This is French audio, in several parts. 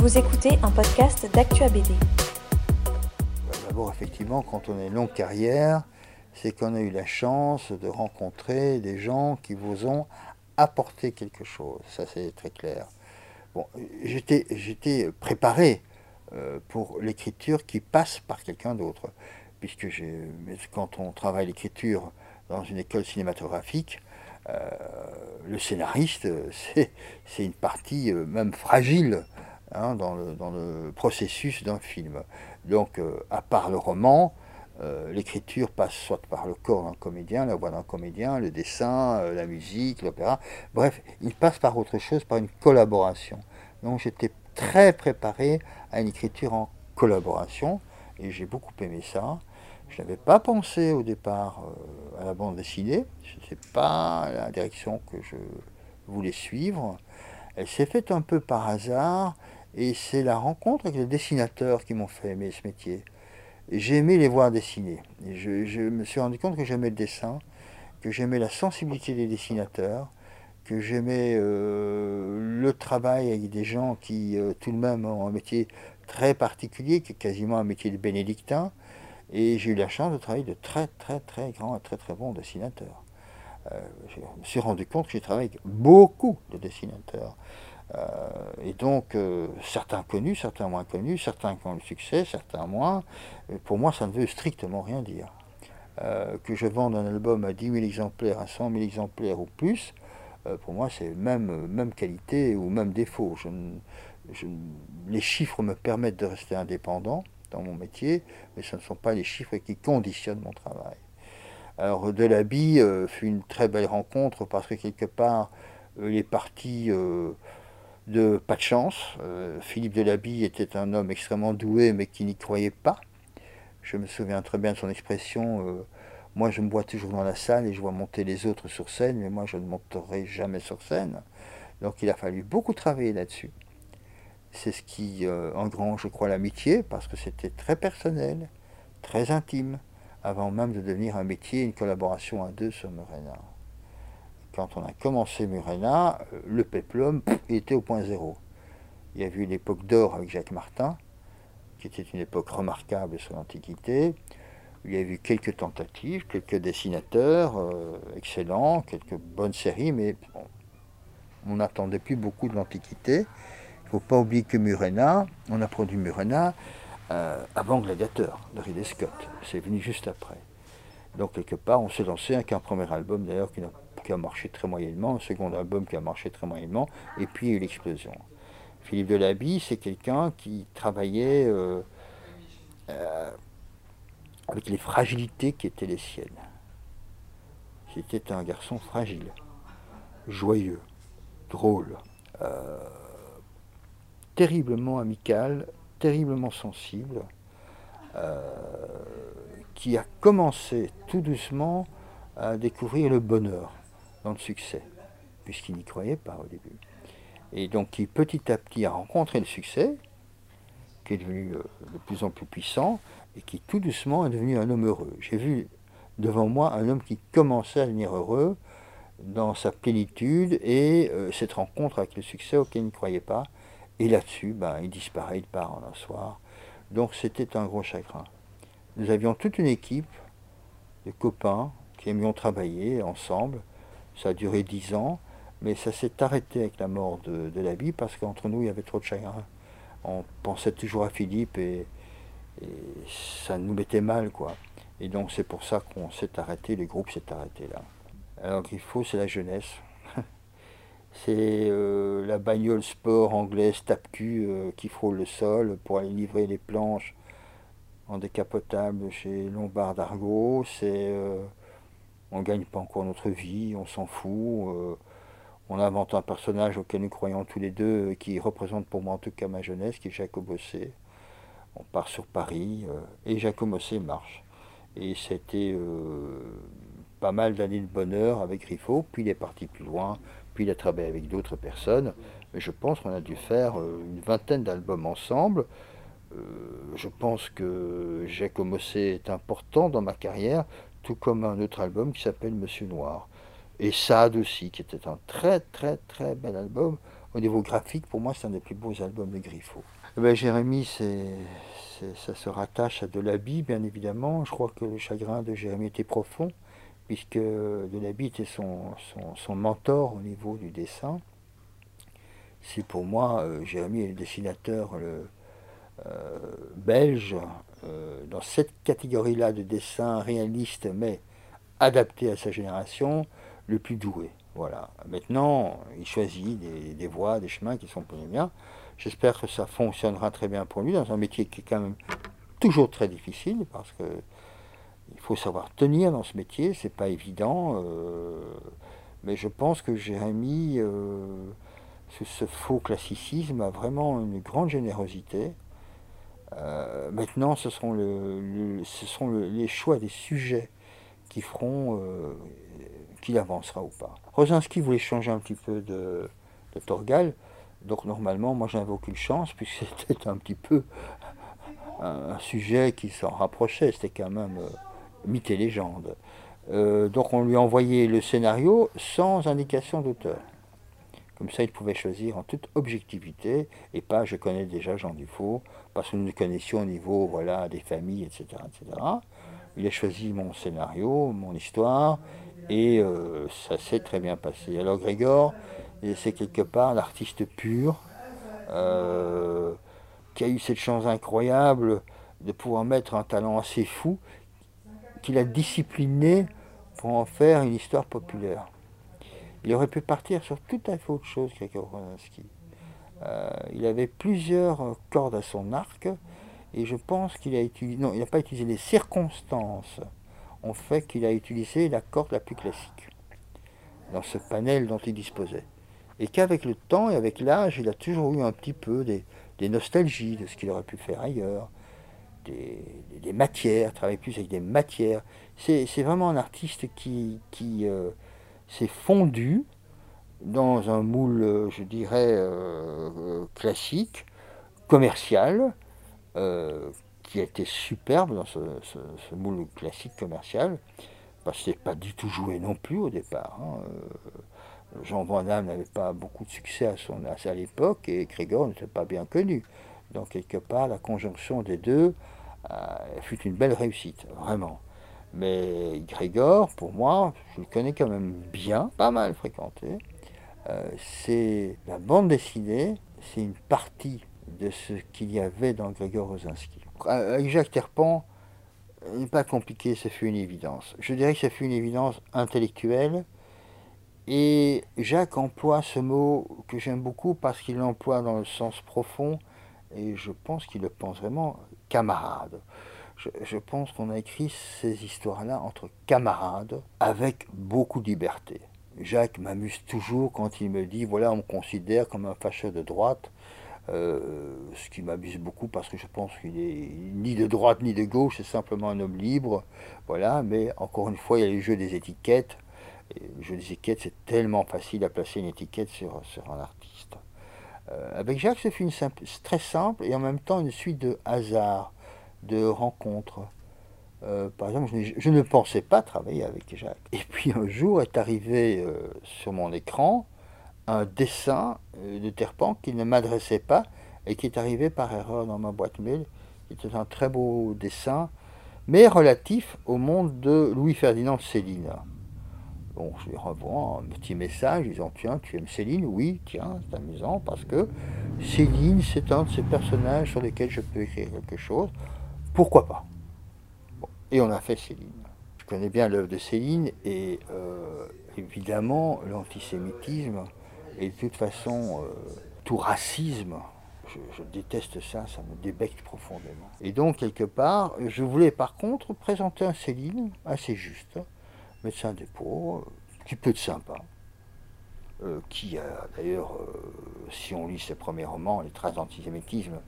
Vous écoutez un podcast d'Actua BD. D'abord, effectivement, quand on a une longue carrière, c'est qu'on a eu la chance de rencontrer des gens qui vous ont apporté quelque chose. Ça, c'est très clair. Bon, j'étais, j'étais préparé euh, pour l'écriture qui passe par quelqu'un d'autre. Puisque quand on travaille l'écriture dans une école cinématographique, euh, le scénariste, c'est une partie euh, même fragile hein, dans, le, processus d'un film. Donc, à part le roman, l'écriture passe soit par le corps d'un comédien, la voix d'un comédien, le dessin, la musique, l'opéra. Bref, il passe par autre chose, par une collaboration. Donc j'étais très préparé à une écriture en collaboration et j'ai beaucoup aimé ça. Je n'avais pas pensé au départ euh, à la bande dessinée, ce n'était pas la direction que je voulais suivre. Elle s'est faite un peu par hasard et c'est la rencontre avec les dessinateurs qui m'ont fait aimer ce métier. J'ai aimé les voir dessiner. Je me suis rendu compte que j'aimais le dessin, que j'aimais la sensibilité des dessinateurs, que j'aimais euh, le travail avec des gens qui euh, tout de même ont un métier très particulier, qui est quasiment un métier de bénédictin. Et j'ai eu la chance de travailler de très très très grands et très très bons dessinateurs. Euh, je me suis rendu compte que j'ai travaillé avec beaucoup de dessinateurs. Et donc, certains connus, certains moins connus, certains qui ont le succès, certains moins. pour moi, ça ne veut strictement rien dire. que je vende un album à 10 000 exemplaires, à 100 000 exemplaires ou plus, euh, pour moi, c'est même, même qualité ou même défaut. les chiffres me permettent de rester indépendant dans mon métier, mais ce ne sont pas les chiffres qui conditionnent mon travail. Alors, Delaby euh, fut une très belle rencontre parce que quelque part, euh, il est parti de pas de chance. Philippe Delaby était un homme extrêmement doué, mais qui n'y croyait pas. Je me souviens très bien de son expression moi, je me vois toujours dans la salle et je vois monter les autres sur scène, mais moi, je ne monterai jamais sur scène. Donc, il a fallu beaucoup travailler là-dessus. C'est ce qui euh, engrange, je crois, l'amitié, parce que c'était très personnel, très intime, avant même de devenir un métier, une collaboration à deux sur Murena. Quand on a commencé Murena, euh, le peplum était au point zéro. Il y a eu l'époque d'or avec Jacques Martin, qui était une époque remarquable sur l'Antiquité. Il y a eu quelques tentatives, quelques dessinateurs euh, excellents, quelques bonnes séries, mais on n'attendait plus beaucoup de l'Antiquité. Il ne faut pas oublier que Murena, on a produit Murena euh, avant Gladiateur de Ridley Scott. C'est venu juste après. Donc quelque part, on s'est lancé avec un premier album d'ailleurs qui, a marché très moyennement, un second album qui a marché très moyennement, et puis l'explosion. Philippe Delaby, c'est quelqu'un qui travaillait euh, avec les fragilités qui étaient les siennes. C'était un garçon fragile, joyeux, drôle, euh, terriblement amical, terriblement sensible, euh, qui a commencé tout doucement à découvrir le bonheur dans le succès, puisqu'il n'y croyait pas au début. Et donc qui petit à petit a rencontré le succès, qui est devenu euh, de plus en plus puissant, et qui tout doucement est devenu un homme heureux. J'ai vu devant moi un homme qui commençait à devenir heureux dans sa plénitude et euh, cette rencontre avec le succès auquel il ne croyait pas. Et là-dessus, ben, il disparaît, il part en un soir. Donc c'était un gros chagrin. Nous avions toute une équipe de copains qui aimions travailler ensemble. Ça a duré dix ans, mais ça s'est arrêté avec la mort de, de la vie parce qu'entre nous, il y avait trop de chagrin. On pensait toujours à Philippe et, ça nous mettait mal, quoi. Et donc c'est pour ça qu'on s'est arrêté, le groupe s'est arrêté là. Alors Griffo, c'est la jeunesse. c'est euh, la bagnole sport anglaise tape-cul euh, qui frôle le sol pour aller livrer les planches en décapotable chez Lombard d'Argo. C'est euh, on gagne pas encore notre vie, on s'en fout. on invente un personnage auquel nous croyons tous les deux, qui représente pour moi en tout cas ma jeunesse, qui est Jacob Bossé on part sur Paris euh, et Jacomocé marche. Et c'était euh, pas mal d'années de bonheur avec Griffo, puis il est parti plus loin, puis il a travaillé avec d'autres personnes. Mais je pense qu'on a dû faire euh, une vingtaine d'albums ensemble. je pense que Jacomocé est important dans ma carrière, tout comme un autre album qui s'appelle Monsieur Noir. Et Sade aussi, qui était un très très très bel album, au niveau graphique, pour moi, c'est un des plus beaux albums de Griffo. Eh ben, Jérémy, c'est, ça se rattache à Delaby, bien évidemment. Je crois que le chagrin de Jérémy était profond, puisque Delaby était son, son, mentor au niveau du dessin. C'est pour moi, euh, Jérémy est le dessinateur le, belge euh, dans cette catégorie-là de dessin réaliste, mais adapté à sa génération, le plus doué. Voilà. Maintenant, il choisit des, voies, des chemins qui sont pour bien. J'espère que ça fonctionnera très bien pour lui dans un métier qui est quand même toujours très difficile parce que il faut savoir tenir dans ce métier, c'est pas évident. Euh, mais je pense que Jérémy, euh, sous ce faux classicisme, a vraiment une grande générosité. Euh, maintenant, ce seront, les choix des sujets qui feront qu'il avancera ou pas. Rosinski voulait changer un petit peu de, de Torgal. Donc normalement, moi j'avais aucune chance, puisque c'était un petit peu un, sujet qui s'en rapprochait, c'était quand même euh, mythe et légende. Euh, donc on lui a envoyé le scénario sans indication d'auteur. Comme ça, il pouvait choisir en toute objectivité, et pas je connais déjà Jean Dufault, parce que nous nous connaissions au niveau voilà, des familles, etc., etc. Il a choisi mon scénario, mon histoire, et euh, ça s'est très bien passé. Alors Grégor, c'est quelque part l'artiste pur euh, qui a eu cette chance incroyable de pouvoir mettre un talent assez fou qu'il a discipliné pour en faire une histoire populaire. Il aurait pu partir sur tout à fait autre chose qu'Egor euh, il avait plusieurs cordes à son arc et je pense qu'il a utilisé, non, il n'a pas utilisé les circonstances ont fait qu'il a utilisé la corde la plus classique dans ce panel dont il disposait et qu'avec le temps et avec l'âge, il a toujours eu un petit peu des, nostalgies de ce qu'il aurait pu faire ailleurs, des, matières, travailler plus avec des matières. C'est vraiment un artiste qui, euh, s'est fondu dans un moule, euh, je dirais, euh, classique, commercial, qui a été superbe dans ce, moule classique commercial, parce que n'est pas du tout joué non plus au départ. Hein, Jean Van Damme n'avait pas beaucoup de succès à, son, à l'époque et Grégor n'était pas bien connu. Donc quelque part, la conjonction des deux euh, fut une belle réussite, vraiment. Mais Grégor, pour moi, je le connais quand même bien, pas mal fréquenté. Euh, c'est la bande dessinée, c'est une partie de ce qu'il y avait dans Grégor Rosinski. Avec Jacques Terpan, n'est pas compliqué, ce fut une évidence. Je dirais que ce fut une évidence intellectuelle, et Jacques emploie ce mot que j'aime beaucoup parce qu'il l'emploie dans le sens profond et je pense qu'il le pense vraiment camarade. Je, pense qu'on a écrit ces histoires-là entre camarades avec beaucoup de liberté. Jacques m'amuse toujours quand il me dit voilà, on me considère comme un fâcheur de droite. Euh, ce qui m'amuse beaucoup parce que je pense qu'il est ni de droite ni de gauche, c'est simplement un homme libre. Voilà, mais encore une fois, il y a les jeux des étiquettes le jeu des étiquettes, c'est tellement facile à placer une étiquette sur, un artiste. Euh, avec Jacques, c'est une très simple et en même temps une suite de hasards, de rencontres. Euh, par exemple, je, ne pensais pas travailler avec Jacques. Et puis un jour est arrivé euh, sur mon écran un dessin de Terpan qui ne m'adressait pas et qui est arrivé par erreur dans ma boîte mail. C'était un très beau dessin, mais relatif au monde de Louis-Ferdinand Céline. Bon, je lui renvoie un petit message disant Tiens, tu aimes Céline? Oui, tiens, c'est amusant parce que Céline, c'est un de ces personnages sur lesquels je peux écrire quelque chose. Pourquoi pas Et on a fait Céline. Je connais bien l'œuvre de Céline et euh, évidemment l'antisémitisme et de toute façon euh, tout racisme. Je, déteste ça, ça me débecte profondément. Et donc, quelque part, je voulais par contre présenter un Céline assez juste médecin des pauvres, qui peut être sympa, euh, qui d'ailleurs, si on lit ses premiers romans, les traces d'antisémitisme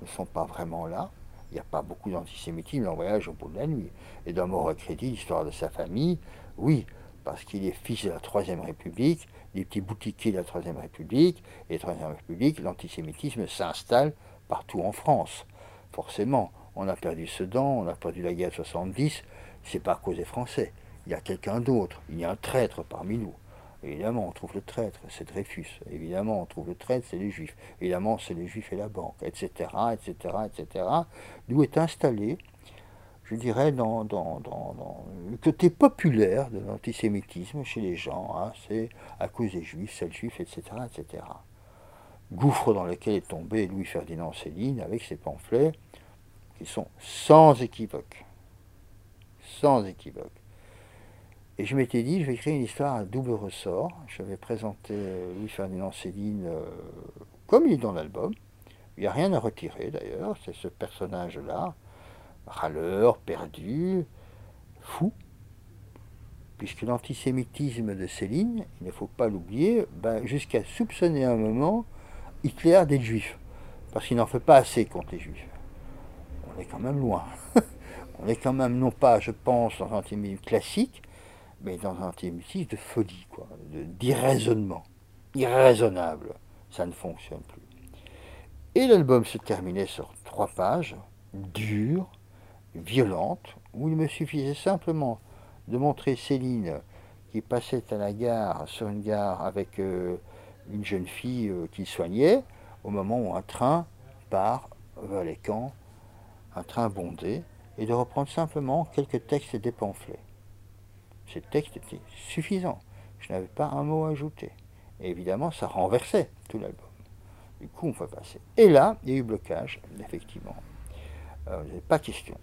ne sont pas vraiment là. Il n'y a pas beaucoup d'antisémitisme dans Voyage au bout de la nuit. Et dans Mort crédit, l'histoire de sa famille, oui, parce qu'il est fils de la Troisième République, des petits boutiquiers de la Troisième République, et Troisième République, l'antisémitisme s'installe partout en France. Forcément, on a perdu Sedan, on a perdu la guerre de 70, c'est pas cause des Français il y a quelqu'un d'autre, il y a un traître parmi nous. Évidemment, on trouve le traître, c'est Dreyfus. Évidemment, on trouve le traître, c'est les Juifs. Évidemment, c'est les Juifs et la banque, etc., etc., etc. D'où est installé, je dirais, dans, le côté populaire de l'antisémitisme chez les gens. Hein. c'est à cause des Juifs, c'est le Juif, etc., etc. Gouffre dans lequel est tombé Louis-Ferdinand Céline avec ses pamphlets qui sont sans équivoque. Sans équivoque. Et je m'étais dit, je vais écrire une histoire à double ressort. Je vais présenter Louis-Ferdinand Céline euh, comme il est dans l'album. Il n'y a rien à retirer d'ailleurs, c'est ce personnage-là, râleur, perdu, fou. Puisque l'antisémitisme de Céline, il ne faut pas l'oublier, ben, jusqu'à soupçonner un moment Hitler d'être juif. Parce qu'il n'en fait pas assez contre les juifs. On est quand même loin. On est quand même, non pas, je pense, dans un antisémitisme classique, mais dans un antisémitisme de folie, quoi, d'irraisonnement, irraisonnable. Ça ne fonctionne plus. Et l'album se terminait sur trois pages, dures, violentes, où il me suffisait simplement de montrer Céline qui passait à la gare, sur une gare avec euh, une jeune fille euh, qu'il soignait, au moment où un train part vers les camps, un train bondé, et de reprendre simplement quelques textes des pamphlets. Ces textes étaient suffisants. Je n'avais pas un mot à ajouter. Et évidemment, ça renversait tout l'album. Du coup, on peut passer. Et là, il y a eu blocage, effectivement. Euh, pas question.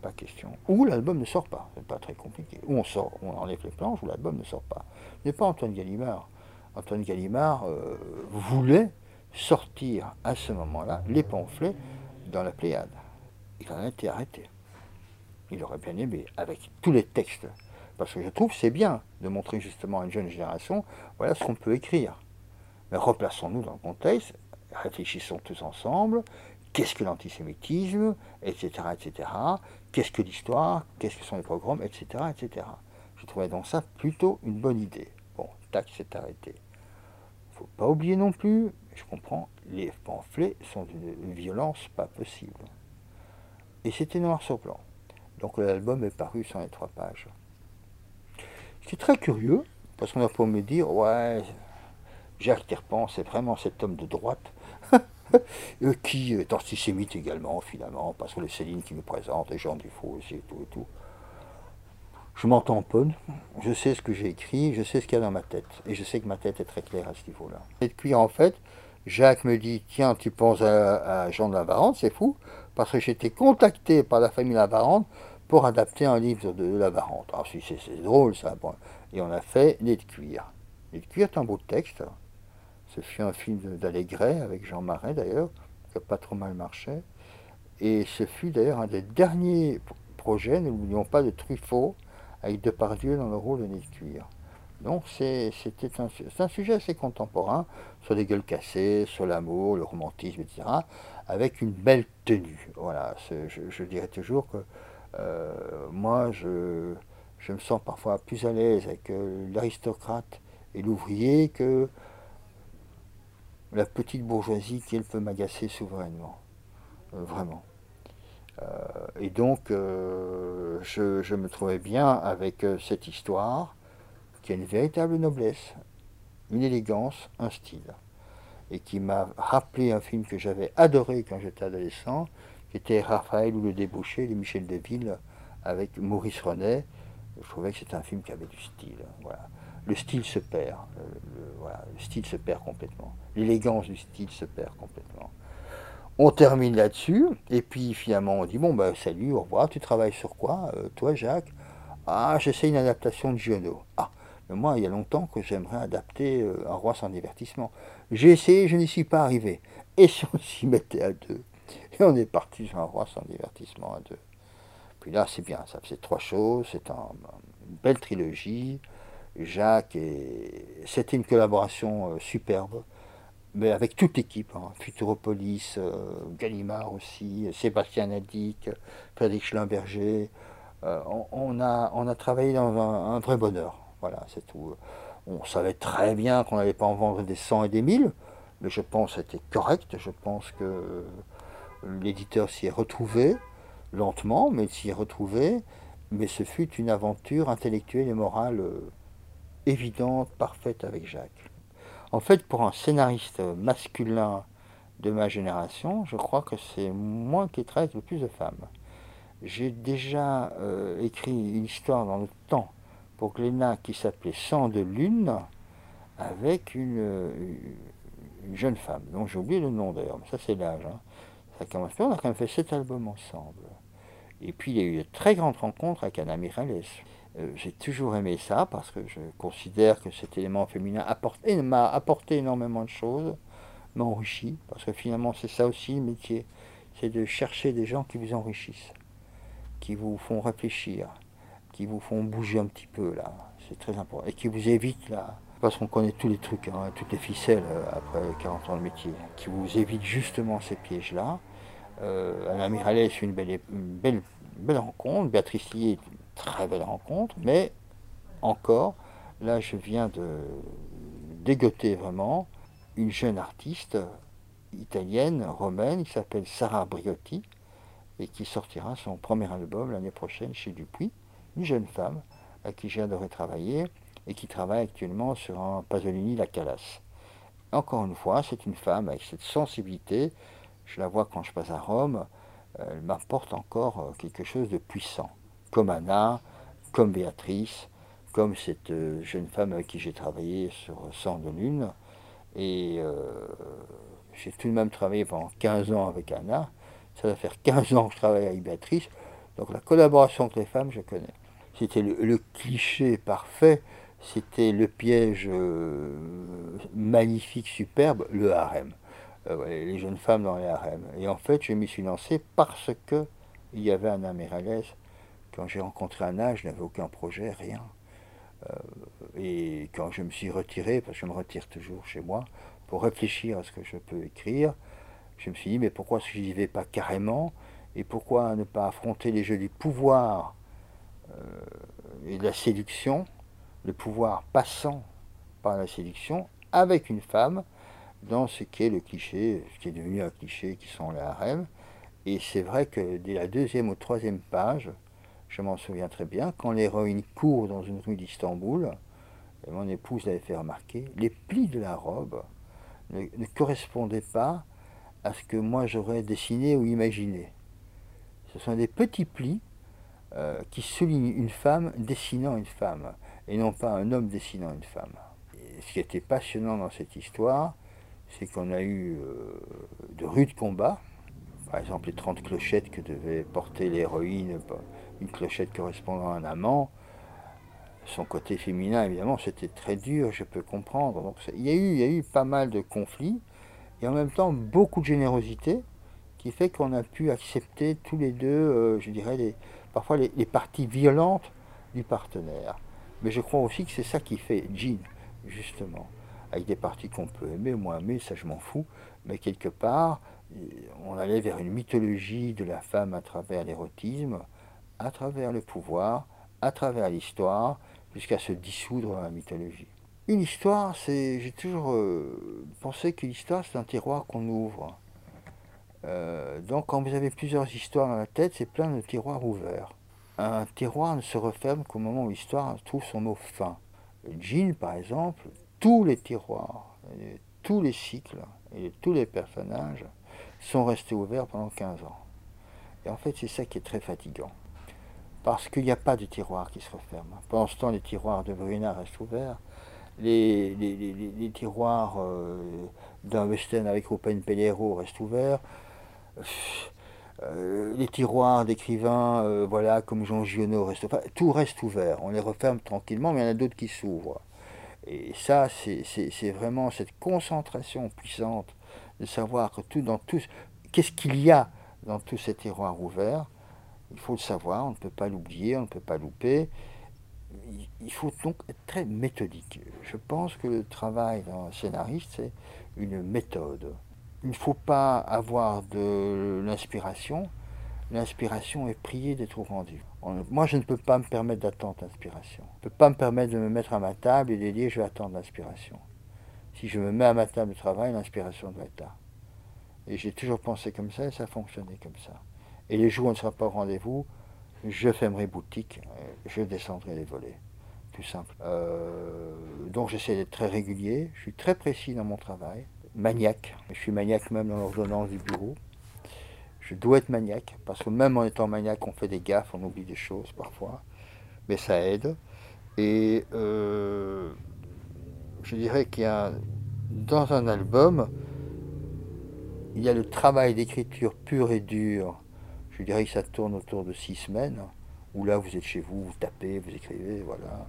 Pas question. Ou l'album ne sort pas. C'est pas très compliqué. Ou on sort, on enlève les planches, ou l'album ne sort pas. Ce n'est pas Antoine Gallimard. Antoine Gallimard euh, voulait sortir à ce moment-là les pamphlets dans la Pléiade. Il en a été arrêté. Il aurait bien aimé, avec tous les textes parce que je trouve c'est bien de montrer justement à une jeune génération, voilà ce qu'on peut écrire. Mais replaçons-nous dans le contexte, réfléchissons tous ensemble, qu'est-ce que l'antisémitisme, etc., etc., qu'est-ce que l'histoire, qu'est-ce que sont les programmes, etc., etc. Je trouvais donc ça plutôt une bonne idée. Bon, tac, c'est arrêté. Faut pas oublier non plus, je comprends, les pamphlets sont d'une violence pas possible. Et c'était noir sur blanc. Donc l'album est paru sur les trois pages. C'est très curieux, parce qu'on a pour me dire, ouais, Jacques Terpan, c'est vraiment cet homme de droite, euh, qui est antisémite également, finalement, parce que les Céline qui me présente, les gens du aussi, et tout et tout. Je m'entends je sais ce que j'ai écrit, je sais ce qu'il y a dans ma tête, et je sais que ma tête est très claire à ce niveau-là. Et puis en fait, Jacques me dit, tiens, tu penses à, Jean de Lavarante, c'est fou, parce que j'ai été contacté par la famille Lavarante pour adapter un livre de Lavarante. Alors, si c'est drôle, ça. Et on a fait Nez de cuir. Nez de cuir est un beau texte. Ce fut un film d'Allégret, avec Jean Marais d'ailleurs, qui n'a pas trop mal marché. Et ce fut d'ailleurs un des derniers projets, ne l'oublions pas, de Truffaut, avec Depardieu dans le rôle de Nez de cuir. Donc c'était un, un, sujet assez contemporain, sur les gueules cassées, sur l'amour, le romantisme, etc., avec une belle tenue. Voilà, je dirais toujours que moi, je, me sens parfois plus à l'aise avec euh, l'aristocrate et l'ouvrier que la petite bourgeoisie qui, elle, peut m'agacer souverainement. Euh, vraiment. et donc, je, je, me trouvais bien avec cette histoire qui a une véritable noblesse, une élégance, un style. Et qui m'a rappelé un film que j'avais adoré quand j'étais adolescent, qui était Raphaël ou le débouché de Michel Deville avec Maurice Renet. Je trouvais que c'était un film qui avait du style. Voilà. Le style se perd. Le, style se perd complètement. L'élégance du style se perd complètement. On termine là-dessus, et puis finalement on dit bon ben salut, au revoir, tu travailles sur quoi euh, Toi Jacques? Ah j'essaie une adaptation de Giono. Ah, mais moi il y a longtemps que j'aimerais adapter euh, Un roi sans divertissement. J'ai essayé, je n'y suis pas arrivé. Et si on s'y mettait à deux et on est parti un roi sans divertissement à deux. Puis là, c'est bien, ça faisait trois choses, c'est une belle trilogie. Jacques, et c'était une collaboration euh, superbe, mais avec toute l'équipe, hein. Futuropolis, euh, Gallimard aussi, Sébastien Nadic, Frédéric Schlimberger. Euh, on, a, on a travaillé dans un, un vrai bonheur. Voilà, c'est tout. On savait très bien qu'on n'allait pas en vendre des 100 et des 1000, mais je pense que c'était correct. Je pense que l'éditeur s'y est retrouvé, lentement, mais s'y est retrouvé. Mais ce fut une aventure intellectuelle et morale euh, évidente, parfaite avec Jacques. En fait, pour un scénariste masculin de ma génération, je crois que c'est moi qui traite le plus de femmes. J'ai déjà euh, écrit une histoire dans le temps pour Glénat qui s'appelait Sang de lune avec une, une jeune femme, dont j'ai oublié le nom d'ailleurs, mais ça c'est l'âge. Hein. On a quand même fait sept albums ensemble. Et puis il y a eu de très grandes rencontres avec Anna Miralles. Euh, j'ai toujours aimé ça parce que je considère que cet élément féminin m'a apporté énormément de choses, m'a enrichi, parce que finalement c'est ça aussi le métier, c'est de chercher des gens qui vous enrichissent, qui vous font réfléchir, qui vous font bouger un petit peu là, c'est très important, et qui vous évitent là, parce qu'on connaît tous les trucs, hein, toutes les ficelles euh, après 40 ans de métier, qui vous évitent justement ces pièges-là. Euh, Anna Miralles, une belle, rencontre, Béatrice Lier, une très belle rencontre, mais encore, là je viens de dégoter vraiment une jeune artiste italienne, romaine, qui s'appelle Sarah Briotti, et qui sortira son premier album l'année prochaine chez Dupuis, une jeune femme à qui j'ai adoré travailler et qui travaille actuellement sur un Pasolini La Calas. Encore une fois, c'est une femme avec cette sensibilité. Je la vois quand je passe à Rome. Elle m'apporte encore euh, quelque chose de puissant. Comme Anna, comme Béatrice, comme cette euh, jeune femme avec qui j'ai travaillé sur Sang de Lune. Et euh, j'ai tout de même travaillé pendant 15 ans avec Anna. Ça va faire 15 ans que je travaille avec Béatrice. Donc la collaboration avec les femmes, je connais. C'était le cliché parfait c'était le piège euh, magnifique, superbe, le harem. Euh, les jeunes femmes dans les harems. Et en fait, je m'y suis lancé parce que il y avait un améralès. Quand j'ai rencontré Anna, je n'avais aucun projet, rien. Euh, et quand je me suis retiré, parce que je me retire toujours chez moi, pour réfléchir à ce que je peux écrire, je me suis dit, mais pourquoi je n'y vais pas carrément? Et pourquoi ne pas affronter les jeux du pouvoir et de la séduction le pouvoir passant par la séduction avec une femme dans ce qui est le cliché, ce qui est devenu un cliché qui sont les harems. Et c'est vrai que dès la deuxième ou troisième page, je m'en souviens très bien, quand l'héroïne court dans une rue d'Istanbul, et mon épouse l'avait fait remarquer, les plis de la robe ne, correspondaient pas à ce que moi j'aurais dessiné ou imaginé. Ce sont des petits plis euh, qui soulignent une femme dessinant une femme et non pas un homme dessinant une femme. ce qui était passionnant dans cette histoire, c'est qu'on a eu euh, de rudes combats. Par exemple, les 30 clochettes que devait porter l'héroïne, une clochette correspondant à un amant. Son côté féminin, évidemment, c'était très dur, je peux comprendre. Donc, il, y a eu, il y a eu pas mal de conflits, et en même temps beaucoup de générosité, qui fait qu'on a pu accepter tous les deux, euh, je dirais, parfois les parties violentes du partenaire. Mais je crois aussi que c'est ça qui fait Jean, justement. Avec des parties qu'on peut aimer, moins aimer, ça je m'en fous. Mais quelque part, on allait vers une mythologie de la femme à travers l'érotisme, à travers le pouvoir, à travers l'histoire, jusqu'à se dissoudre dans la mythologie. Une histoire, c'est. J'ai toujours euh, pensé que l'histoire, c'est un tiroir qu'on ouvre. Euh, donc, quand vous avez plusieurs histoires dans la tête, c'est plein de tiroirs ouverts un tiroir ne se referme qu'au moment où l'histoire trouve son mot fin. Jean, par exemple, tous les tiroirs, tous les cycles et tous les personnages sont restés ouverts pendant 15 ans. Et en fait, c'est ça qui est très fatigant. Parce qu'il n'y a pas de tiroir qui se referme. Pendant ce temps, les tiroirs de Bruna restent ouverts. Les, tiroirs euh, d'un western avec Rupen Pellero restent ouverts. Euh, les tiroirs d'écrivains, euh, voilà, comme Jean Giono, restent, tout reste ouvert. On les referme tranquillement, mais il y en a d'autres qui s'ouvrent. Et ça, c'est vraiment cette concentration puissante de savoir que tout dans tout, qu'est-ce qu'il y a dans tous ces tiroirs ouverts. Il faut le savoir, on ne peut pas l'oublier, on ne peut pas louper. Il faut donc être très méthodique. Je pense que le travail d'un scénariste, c'est une méthode il ne faut pas avoir de l'inspiration. L'inspiration est priée d'être rendue. Moi, je ne peux pas me permettre d'attendre l'inspiration. Je ne peux pas me permettre de me mettre à ma table et de dire je vais attendre l'inspiration. Si je me mets à ma table de travail, l'inspiration doit être là. Et j'ai toujours pensé comme ça et ça a fonctionné comme ça. Et les jours où on ne sera pas au rendez-vous, je fermerai boutique, je descendrai les volets. tout simple. Euh, donc j'essaie d'être très régulier, je suis très précis dans mon travail, maniaque, je suis maniaque même dans l'ordonnance du bureau. Je dois être maniaque, parce que même en étant maniaque, on fait des gaffes, on oublie des choses parfois, mais ça aide. Et euh, je dirais qu'il y a dans un album, il y a le travail d'écriture pur et dur. Je dirais que ça tourne autour de six semaines, où là vous êtes chez vous, vous tapez, vous écrivez, voilà.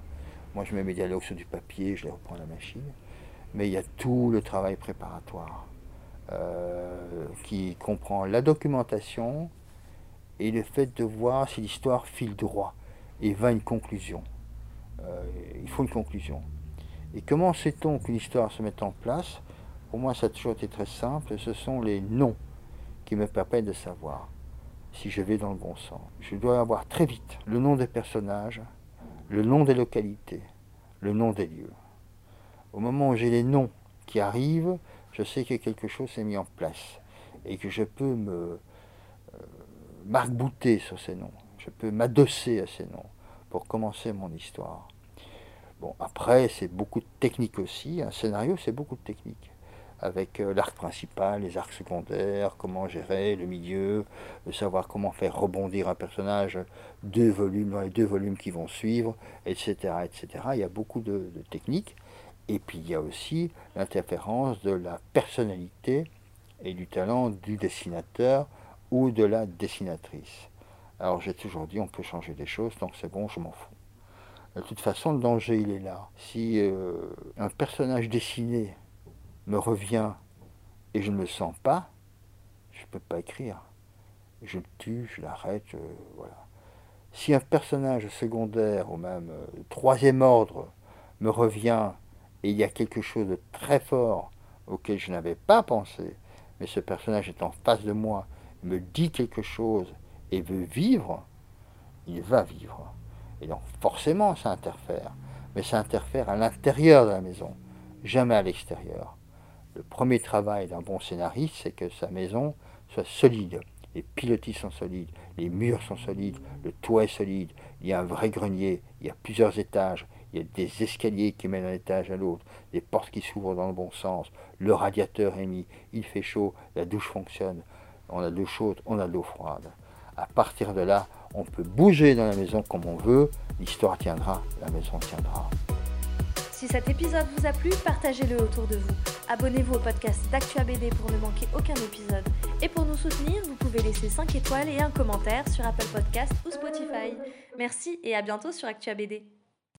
Moi je mets mes dialogues sur du papier, je les reprends à la machine. Mais il y a tout le travail préparatoire qui comprend la documentation et le fait de voir si l'histoire file droit et va à une conclusion. Euh, il faut une conclusion. Et comment sait-on qu'une histoire se met en place? Pour moi, ça a toujours été très simple. Ce sont les noms qui me permettent de savoir si je vais dans le bon sens. Je dois avoir très vite le nom des personnages, le nom des localités, le nom des lieux. Au moment où j'ai les noms qui arrivent, je sais que quelque chose s'est mis en place et que je peux me euh, sur ces noms. Je peux m'adosser à ces noms pour commencer mon histoire. Bon, après, c'est beaucoup de technique aussi. Un scénario, c'est beaucoup de technique. Avec euh, l'arc principal, les arcs secondaires, comment gérer le milieu, de savoir comment faire rebondir un personnage deux volumes dans les deux volumes qui vont suivre, etc. etc. Il y a beaucoup de, de techniques. Et puis il y a aussi l'interférence de la personnalité et du talent du dessinateur ou de la dessinatrice. Alors j'ai toujours dit on peut changer des choses, donc c'est bon, je m'en fous. De toute façon, le danger, il est là. Si euh, un personnage dessiné me revient et je ne le sens pas, je ne peux pas écrire. Je le tue, je l'arrête, euh, voilà. Si un personnage secondaire ou même euh, troisième ordre me revient et il y a quelque chose de très fort auquel je n'avais pas pensé, mais ce personnage est en face de moi, me dit quelque chose et veut vivre, il va vivre. Et donc forcément ça interfère, mais ça interfère à l'intérieur de la maison, jamais à l'extérieur. Le premier travail d'un bon scénariste, c'est que sa maison soit solide. Les pilotis sont solides, les murs sont solides, le toit est solide, il y a un vrai grenier, il y a plusieurs étages, il y a des escaliers qui mènent d'un étage à l'autre, des portes qui s'ouvrent dans le bon sens, le radiateur est mis, il fait chaud, la douche fonctionne, on a de l'eau chaude, on a de l'eau froide. À partir de là, on peut bouger dans la maison comme on veut, l'histoire tiendra, la maison tiendra. Si cet épisode vous a plu, partagez-le autour de vous. Abonnez-vous au podcast d'Actua BD pour ne manquer aucun épisode. Et pour nous soutenir, vous pouvez laisser 5 étoiles et un commentaire sur Apple Podcast ou Spotify. Merci et à bientôt sur Actua BD.